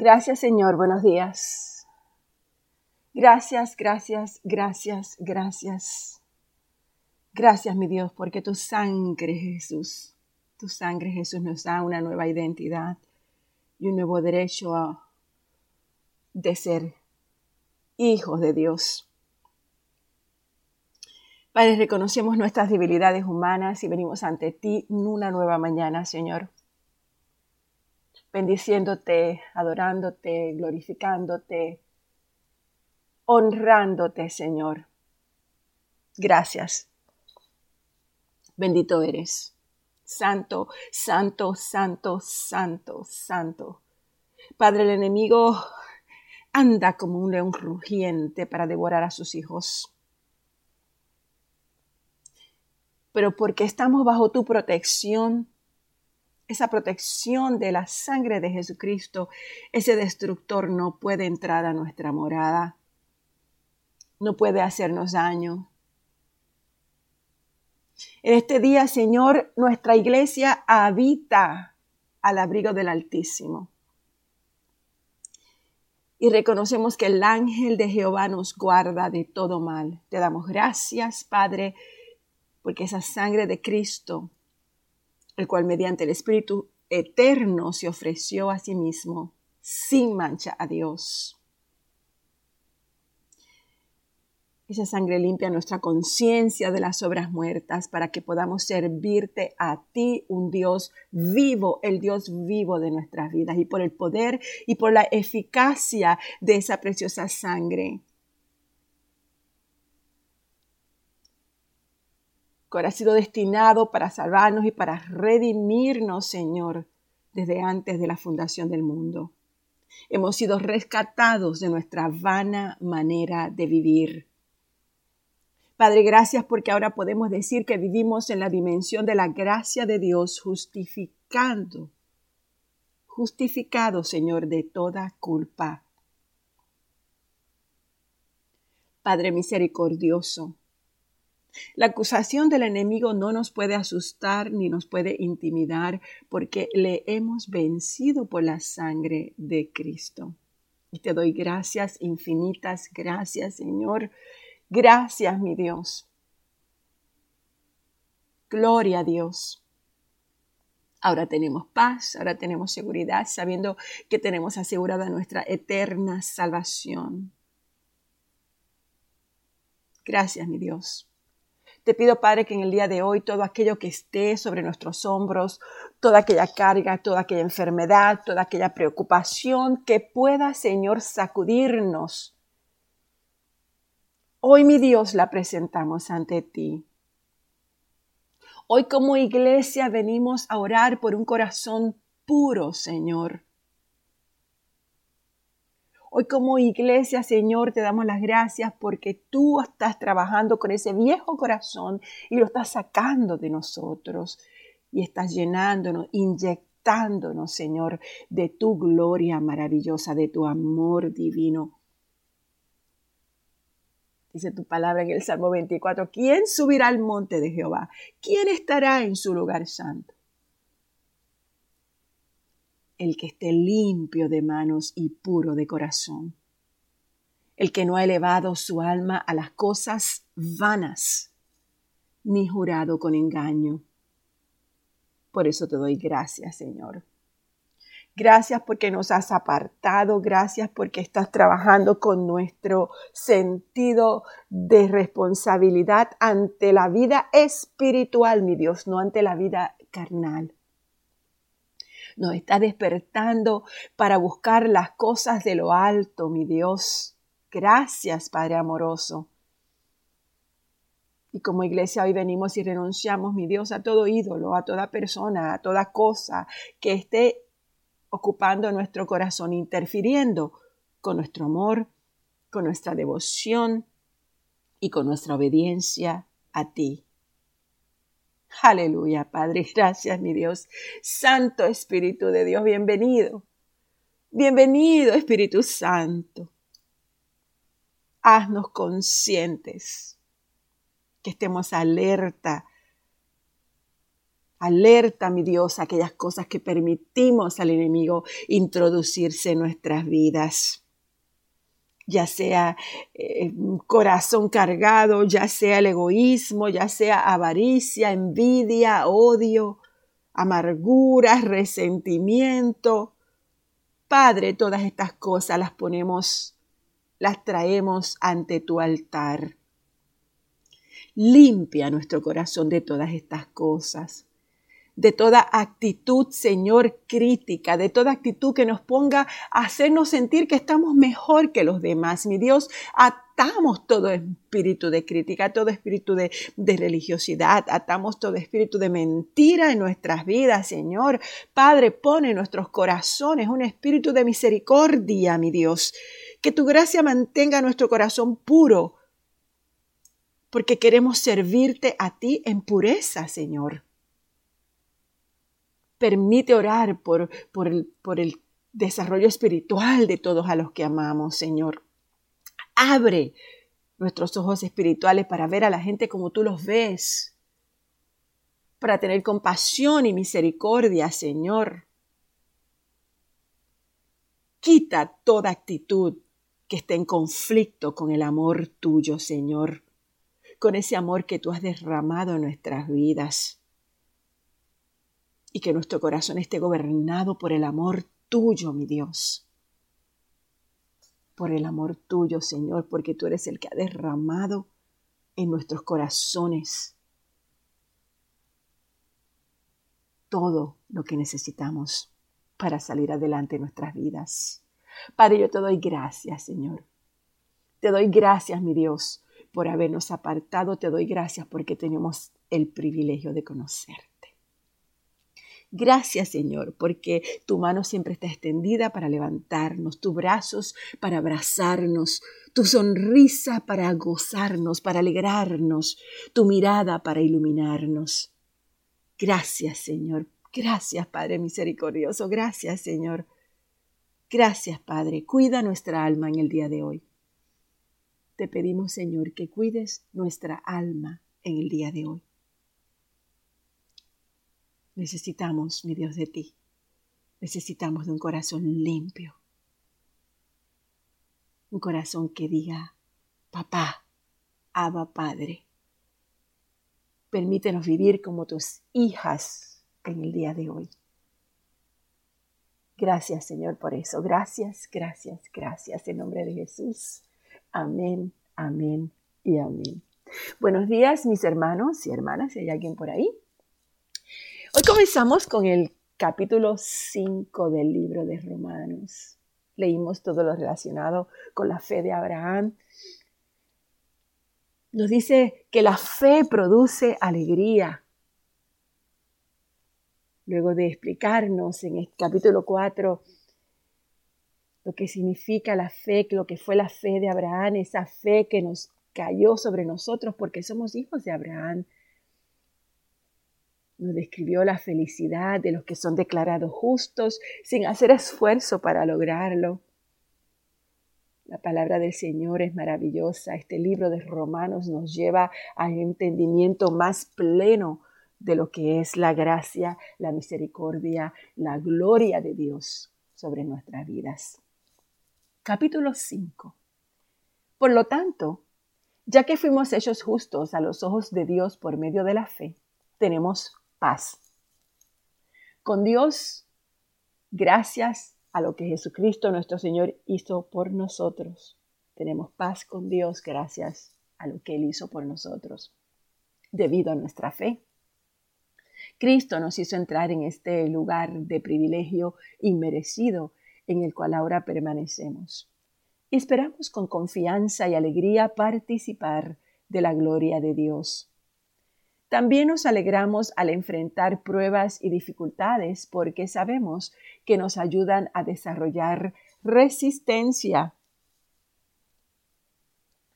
Gracias Señor, buenos días. Gracias, gracias, gracias, gracias. Gracias mi Dios, porque tu sangre Jesús, tu sangre Jesús nos da una nueva identidad y un nuevo derecho de ser hijos de Dios. Padre, reconocemos nuestras debilidades humanas y venimos ante ti en una nueva mañana, Señor bendiciéndote, adorándote, glorificándote, honrándote, Señor. Gracias. Bendito eres. Santo, santo, santo, santo, santo. Padre, el enemigo anda como un león rugiente para devorar a sus hijos. Pero porque estamos bajo tu protección, esa protección de la sangre de Jesucristo, ese destructor no puede entrar a nuestra morada, no puede hacernos daño. En este día, Señor, nuestra iglesia habita al abrigo del Altísimo. Y reconocemos que el ángel de Jehová nos guarda de todo mal. Te damos gracias, Padre, porque esa sangre de Cristo el cual mediante el Espíritu eterno se ofreció a sí mismo sin mancha a Dios. Esa sangre limpia nuestra conciencia de las obras muertas para que podamos servirte a ti, un Dios vivo, el Dios vivo de nuestras vidas, y por el poder y por la eficacia de esa preciosa sangre que ha sido destinado para salvarnos y para redimirnos, Señor, desde antes de la fundación del mundo. Hemos sido rescatados de nuestra vana manera de vivir. Padre, gracias porque ahora podemos decir que vivimos en la dimensión de la gracia de Dios, justificando, justificado, Señor, de toda culpa. Padre misericordioso, la acusación del enemigo no nos puede asustar ni nos puede intimidar porque le hemos vencido por la sangre de Cristo. Y te doy gracias, infinitas gracias, Señor. Gracias, mi Dios. Gloria a Dios. Ahora tenemos paz, ahora tenemos seguridad, sabiendo que tenemos asegurada nuestra eterna salvación. Gracias, mi Dios. Te pido, Padre, que en el día de hoy todo aquello que esté sobre nuestros hombros, toda aquella carga, toda aquella enfermedad, toda aquella preocupación que pueda, Señor, sacudirnos. Hoy, mi Dios, la presentamos ante ti. Hoy como iglesia venimos a orar por un corazón puro, Señor Hoy como iglesia, Señor, te damos las gracias porque tú estás trabajando con ese viejo corazón y lo estás sacando de nosotros y estás llenándonos, inyectándonos, Señor, de tu gloria maravillosa, de tu amor divino. Dice tu palabra en el Salmo 24, ¿quién subirá al monte de Jehová? ¿Quién estará en su lugar santo? El que esté limpio de manos y puro de corazón, el que no ha elevado su alma a las cosas vanas, ni jurado con engaño. Por eso te doy gracias, Señor. Gracias porque nos has apartado, gracias porque estás trabajando con nuestro sentido de responsabilidad ante la vida espiritual, mi Dios, no ante la vida carnal nos está despertando para buscar las cosas de lo alto, mi Dios. Gracias, Padre amoroso. Y como iglesia hoy venimos y renunciamos, mi Dios, a todo ídolo, a toda persona, a toda cosa que esté ocupando nuestro corazón, interfiriendo con nuestro amor, con nuestra devoción y con nuestra obediencia a ti. Aleluya, Padre. Gracias, mi Dios. Santo Espíritu de Dios, bienvenido. Bienvenido, Espíritu Santo. Haznos conscientes, que estemos alerta Alerta, mi Dios, aquellas cosas que permitimos al enemigo introducirse en nuestras vidas. Ya sea eh, corazón cargado, ya sea el egoísmo, ya sea avaricia, envidia, odio, amargura, resentimiento. Padre, todas estas cosas las ponemos, las traemos ante tu altar. Limpia nuestro corazón de todas estas cosas de toda actitud, Señor, crítica, de toda actitud que nos ponga a hacernos sentir que estamos mejor que los demás. Mi Dios, atamos todo espíritu de crítica, todo espíritu de, religiosidad, atamos todo espíritu de mentira en nuestras vidas, Señor. Padre, pone en nuestros corazones un espíritu de misericordia, mi Dios. Que tu gracia mantenga nuestro corazón puro, porque queremos servirte a ti en pureza, Señor. Permite orar por, por, el, por el desarrollo espiritual de todos a los que amamos, Señor. Abre nuestros ojos espirituales para ver a la gente como tú los ves, para tener compasión y misericordia, Señor. Quita toda actitud que esté en conflicto con el amor tuyo, Señor, con ese amor que tú has derramado en nuestras vidas y que nuestro corazón esté gobernado por el amor tuyo, mi Dios. Por el amor tuyo, Señor, porque tú eres el que ha derramado en nuestros corazones todo lo que necesitamos para salir adelante en nuestras vidas. Padre, yo te doy gracias, Señor. Te doy gracias, mi Dios, por habernos apartado. Te doy gracias porque tenemos el privilegio de conocer. Gracias Señor, porque tu mano siempre está extendida para levantarnos, tus brazos para abrazarnos, tu sonrisa para gozarnos, para alegrarnos, tu mirada para iluminarnos. Gracias Señor, gracias Padre misericordioso, gracias Señor. Gracias Padre, cuida nuestra alma en el día de hoy. Te pedimos Señor que cuides nuestra alma en el día de hoy. Necesitamos, mi Dios, de ti. Necesitamos de un corazón limpio. Un corazón que diga, papá, Abba Padre. Permítenos vivir como tus hijas en el día de hoy. Gracias, Señor, por eso. Gracias, gracias, gracias. En nombre de Jesús. Amén, amén y amén. Buenos días, mis hermanos y hermanas, si hay alguien por ahí. Hoy comenzamos con el capítulo 5 del libro de Romanos. Leímos todo lo relacionado con la fe de Abraham. Nos dice que la fe produce alegría. Luego de explicarnos en el capítulo 4 lo que significa la fe, lo que fue la fe de Abraham, esa fe que nos cayó sobre nosotros porque somos hijos de Abraham nos describió la felicidad de los que son declarados justos sin hacer esfuerzo para lograrlo. La palabra del Señor es maravillosa. Este libro de Romanos nos lleva a un entendimiento más pleno de lo que es la gracia, la misericordia, la gloria de Dios sobre nuestras vidas. Capítulo 5. Por lo tanto, ya que fuimos hechos justos a los ojos de Dios por medio de la fe, tenemos paz. Con Dios, gracias a lo que Jesucristo nuestro Señor hizo por nosotros. Tenemos paz con Dios gracias a lo que Él hizo por nosotros, debido a nuestra fe. Cristo nos hizo entrar en este lugar de privilegio inmerecido en el cual ahora permanecemos. Y esperamos con confianza y alegría participar de la gloria de Dios. También nos alegramos al enfrentar pruebas y dificultades porque sabemos que nos ayudan a desarrollar resistencia.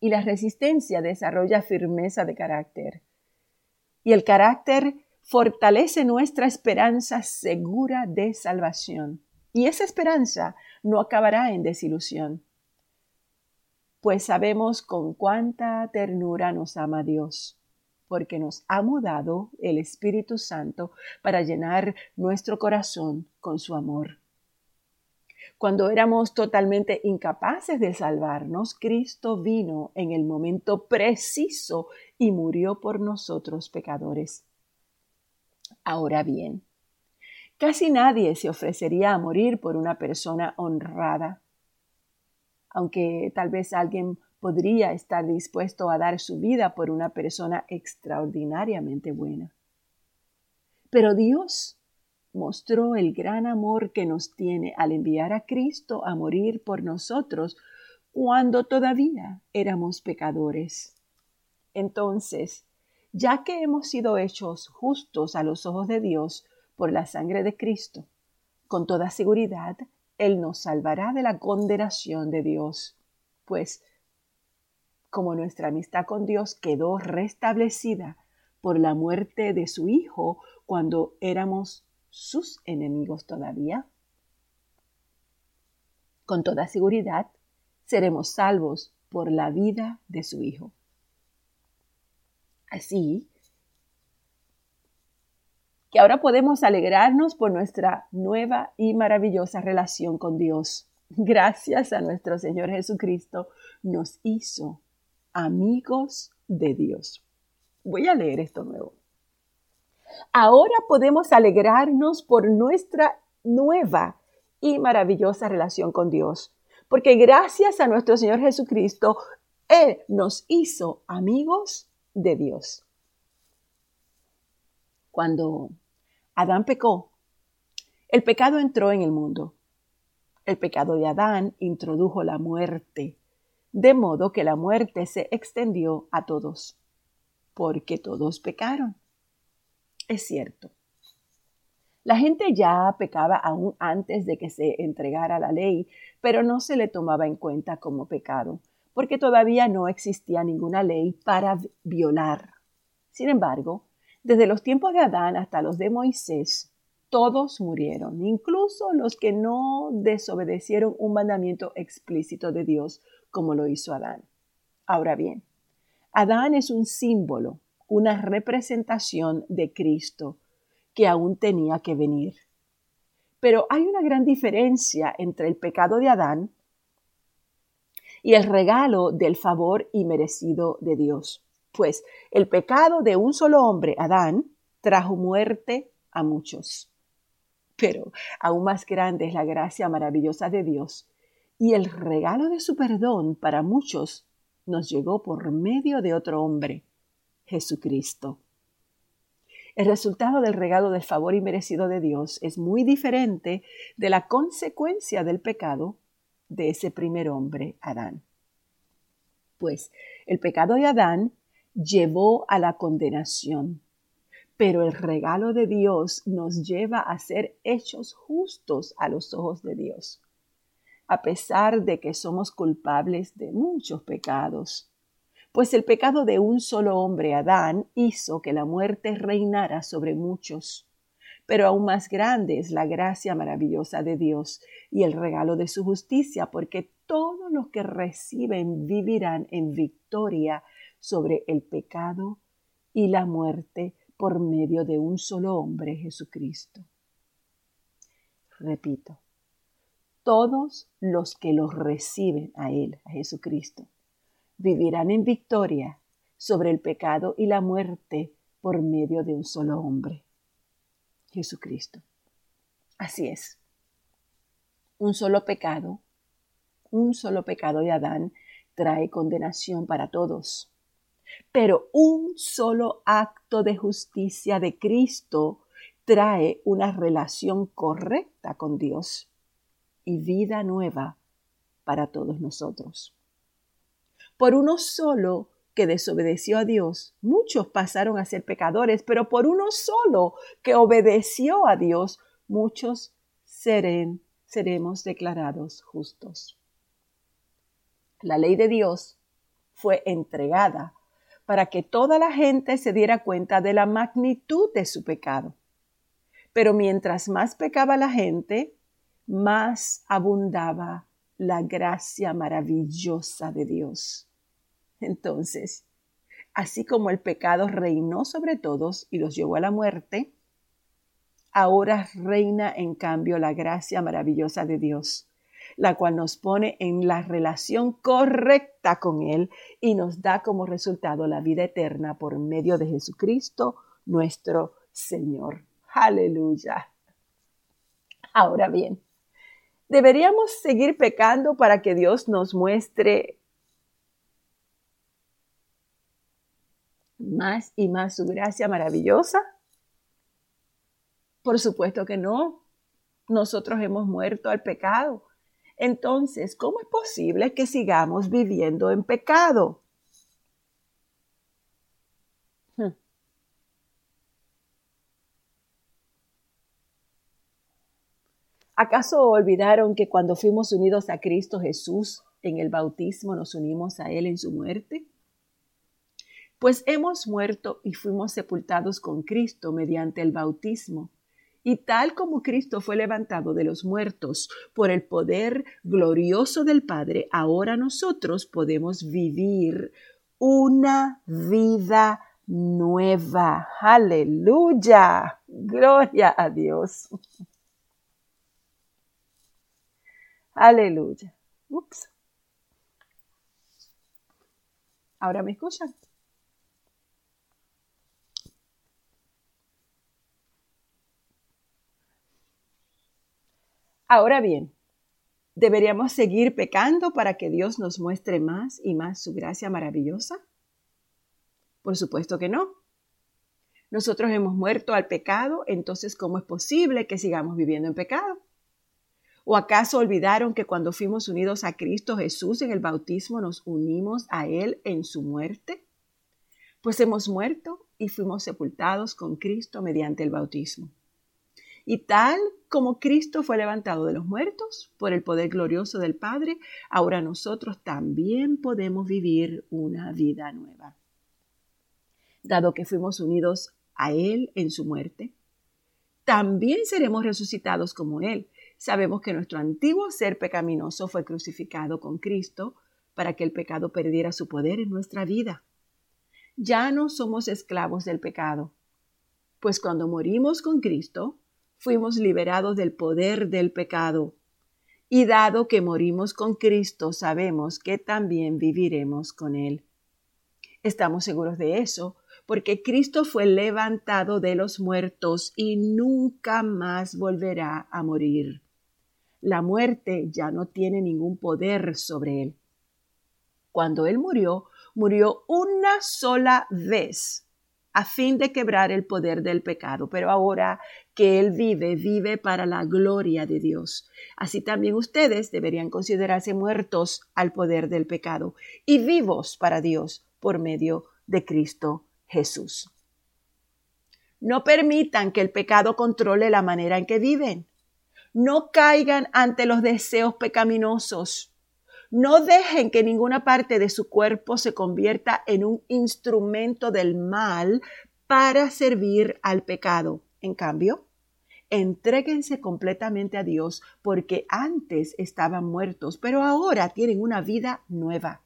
Y la resistencia desarrolla firmeza de carácter. Y el carácter fortalece nuestra esperanza segura de salvación. Y esa esperanza no acabará en desilusión, pues sabemos con cuánta ternura nos ama Dios porque nos ha mudado el Espíritu Santo para llenar nuestro corazón con su amor. Cuando éramos totalmente incapaces de salvarnos, Cristo vino en el momento preciso y murió por nosotros pecadores. Ahora bien, casi nadie se ofrecería a morir por una persona honrada, aunque tal vez alguien podría estar dispuesto a dar su vida por una persona extraordinariamente buena. Pero Dios mostró el gran amor que nos tiene al enviar a Cristo a morir por nosotros cuando todavía éramos pecadores. Entonces, ya que hemos sido hechos justos a los ojos de Dios por la sangre de Cristo, con toda seguridad, Él nos salvará de la condenación de Dios, pues como nuestra amistad con Dios quedó restablecida por la muerte de su Hijo cuando éramos sus enemigos todavía? Con toda seguridad, seremos salvos por la vida de su Hijo. Así que ahora podemos alegrarnos por nuestra nueva y maravillosa relación con Dios. Gracias a nuestro Señor Jesucristo, nos hizo amigos de Dios. Voy a leer esto nuevo. Ahora podemos alegrarnos por nuestra nueva y maravillosa relación con Dios, porque gracias a nuestro Señor Jesucristo, Él nos hizo amigos de Dios. Cuando Adán pecó, el pecado entró en el mundo. El pecado de Adán introdujo la muerte, de modo que la muerte se extendió a todos, porque todos pecaron es cierto. La gente ya pecaba aún antes de que se entregara la ley, pero no se le tomaba en cuenta como pecado, porque todavía no existía ninguna ley para violar. Sin embargo, desde los tiempos de Adán hasta los de Moisés, todos murieron, incluso los que no desobedecieron un mandamiento explícito de Dios como lo hizo Adán. Ahora bien, Adán es un símbolo una representación de Cristo que aún tenía que venir. Pero hay una gran diferencia entre el pecado de Adán y el regalo del favor inmerecido de Dios. Pues el pecado de un solo hombre, Adán, trajo muerte a muchos. Pero aún más grande es la gracia maravillosa de Dios y el regalo de su perdón para muchos nos llegó por medio de otro hombre, Jesucristo. El resultado del regalo del favor inmerecido de Dios es muy diferente de la consecuencia del pecado de ese primer hombre, Adán. Pues el pecado de Adán llevó a la condenación, pero el regalo de Dios nos lleva a ser hechos justos a los ojos de Dios, a pesar de que somos culpables de muchos pecados pues el pecado de un solo hombre, Adán, hizo que la muerte reinara sobre muchos. Pero aún más grande es la gracia maravillosa de Dios y el regalo de su justicia, porque todos los que reciben vivirán en victoria sobre el pecado y la muerte por medio de un solo hombre, Jesucristo. Repito, todos los que los reciben a Él, a Jesucristo, vivirán en victoria sobre el pecado y la muerte por medio de un solo hombre, Jesucristo. Así es. Un solo pecado, un solo pecado de Adán trae condenación para todos. Pero un solo acto de justicia de Cristo trae una relación correcta con Dios y vida nueva para todos nosotros. Por uno solo que desobedeció a Dios, muchos pasaron a ser pecadores, pero por uno solo que obedeció a Dios, muchos seremos declarados justos. La ley de Dios fue entregada para que toda la gente se diera cuenta de la magnitud de su pecado. Pero mientras más pecaba la gente, más abundaba la gracia maravillosa de Dios. Entonces, Así como el pecado reinó sobre todos y los llevó a la muerte, ahora reina en cambio la gracia maravillosa de Dios, la cual nos pone en la relación correcta con Él y nos da como resultado la vida eterna por medio de Jesucristo, nuestro Señor. Aleluya. Ahora bien, ¿deberíamos seguir pecando para que Dios nos muestre más y más su gracia maravillosa? Por supuesto que no. Nosotros hemos muerto al pecado. Entonces, ¿cómo es posible que sigamos viviendo en pecado? ¿Acaso olvidaron que cuando fuimos unidos a Cristo Jesús en el bautismo nos unimos a Él en su muerte? Pues hemos muerto y fuimos sepultados con Cristo mediante el bautismo. Y tal como Cristo fue levantado de los muertos por el poder glorioso del Padre, ahora nosotros podemos vivir una vida nueva. Aleluya. Gloria a Dios. Aleluya. Ups. ¿Ahora me escuchan? Ahora bien, ¿deberíamos seguir pecando para que Dios nos muestre más y más su gracia maravillosa? Por supuesto que no. Nosotros hemos muerto al pecado, entonces ¿cómo es posible que sigamos viviendo en pecado? ¿O acaso olvidaron que cuando fuimos unidos a Cristo Jesús en el bautismo nos unimos a Él en su muerte? Pues hemos muerto y fuimos sepultados con Cristo mediante el bautismo. Y tal como Cristo fue levantado de los muertos por el poder glorioso del Padre, ahora nosotros también podemos vivir una vida nueva. Dado que fuimos unidos a Él en su muerte, también seremos resucitados como Él. Sabemos que nuestro antiguo ser pecaminoso fue crucificado con Cristo para que el pecado perdiera su poder en nuestra vida. Ya no somos esclavos del pecado, pues cuando morimos con Cristo, fuimos liberados del poder del pecado. Y dado que morimos con Cristo, sabemos que también viviremos con Él. Estamos seguros de eso, porque Cristo fue levantado de los muertos y nunca más volverá a morir. La muerte ya no tiene ningún poder sobre Él. Cuando Él murió, murió una sola vez a fin de quebrar el poder del pecado. Pero ahora que Él vive, vive para la gloria de Dios. Así también ustedes deberían considerarse muertos al poder del pecado y vivos para Dios por medio de Cristo Jesús. No permitan que el pecado controle la manera en que viven. No caigan ante los deseos pecaminosos no dejen que ninguna parte de su cuerpo se convierta en un instrumento del mal para servir al pecado. En cambio, entréguense completamente a Dios porque antes estaban muertos, pero ahora tienen una vida nueva.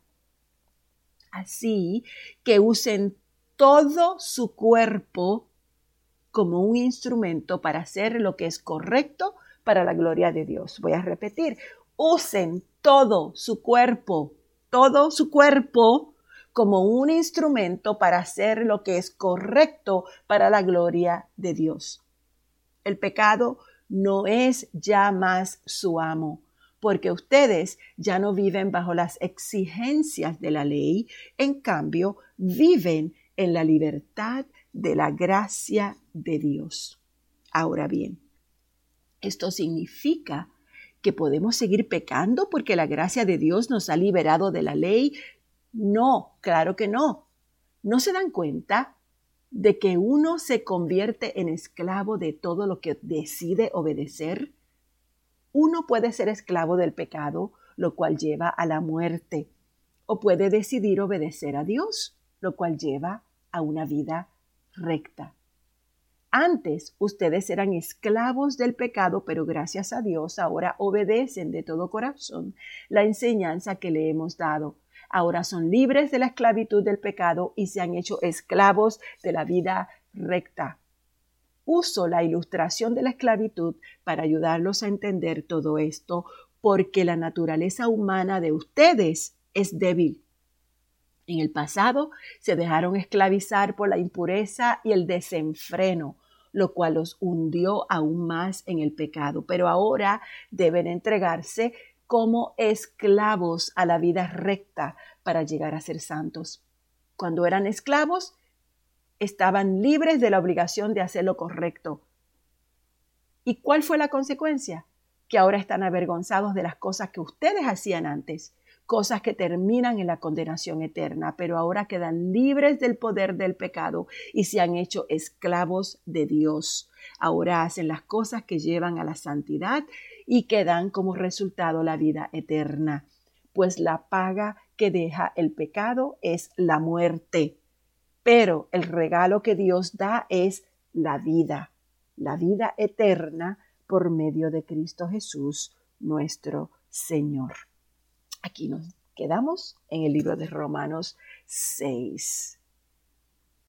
Así que usen todo su cuerpo como un instrumento para hacer lo que es correcto para la gloria de Dios. Voy a repetir, usen todo su cuerpo, todo su cuerpo como un instrumento para hacer lo que es correcto para la gloria de Dios. El pecado no es ya más su amo, porque ustedes ya no viven bajo las exigencias de la ley, en cambio viven en la libertad de la gracia de Dios. Ahora bien, esto significa que podemos seguir pecando porque la gracia de Dios nos ha liberado de la ley? No, claro que no. ¿No se dan cuenta de que uno se convierte en esclavo de todo lo que decide obedecer? Uno puede ser esclavo del pecado, lo cual lleva a la muerte, o puede decidir obedecer a Dios, lo cual lleva a una vida recta. Antes ustedes eran esclavos del pecado, pero gracias a Dios ahora obedecen de todo corazón la enseñanza que le hemos dado. ahora son libres de la esclavitud del pecado y se han hecho esclavos de la vida recta. Uso la ilustración de la esclavitud para ayudarlos a entender todo esto, porque la naturaleza humana de ustedes es débil. En el pasado se dejaron esclavizar por la impureza y el desenfreno, lo cual los hundió aún más en el pecado. Pero ahora deben entregarse como esclavos a la vida recta para llegar a ser santos. Cuando eran esclavos, estaban libres de la obligación de hacer lo correcto. ¿Y cuál fue la consecuencia? Que ahora están avergonzados de las cosas que ustedes hacían antes cosas que terminan en la condenación eterna, pero ahora quedan libres del poder del pecado y se han hecho esclavos de Dios. Ahora hacen las cosas que llevan a la santidad y que dan como resultado la vida eterna, pues la paga que deja el pecado es la muerte, pero el regalo que Dios da es la vida, la vida eterna por medio de Cristo Jesús, nuestro Señor. Aquí nos quedamos en el libro de Romanos 6.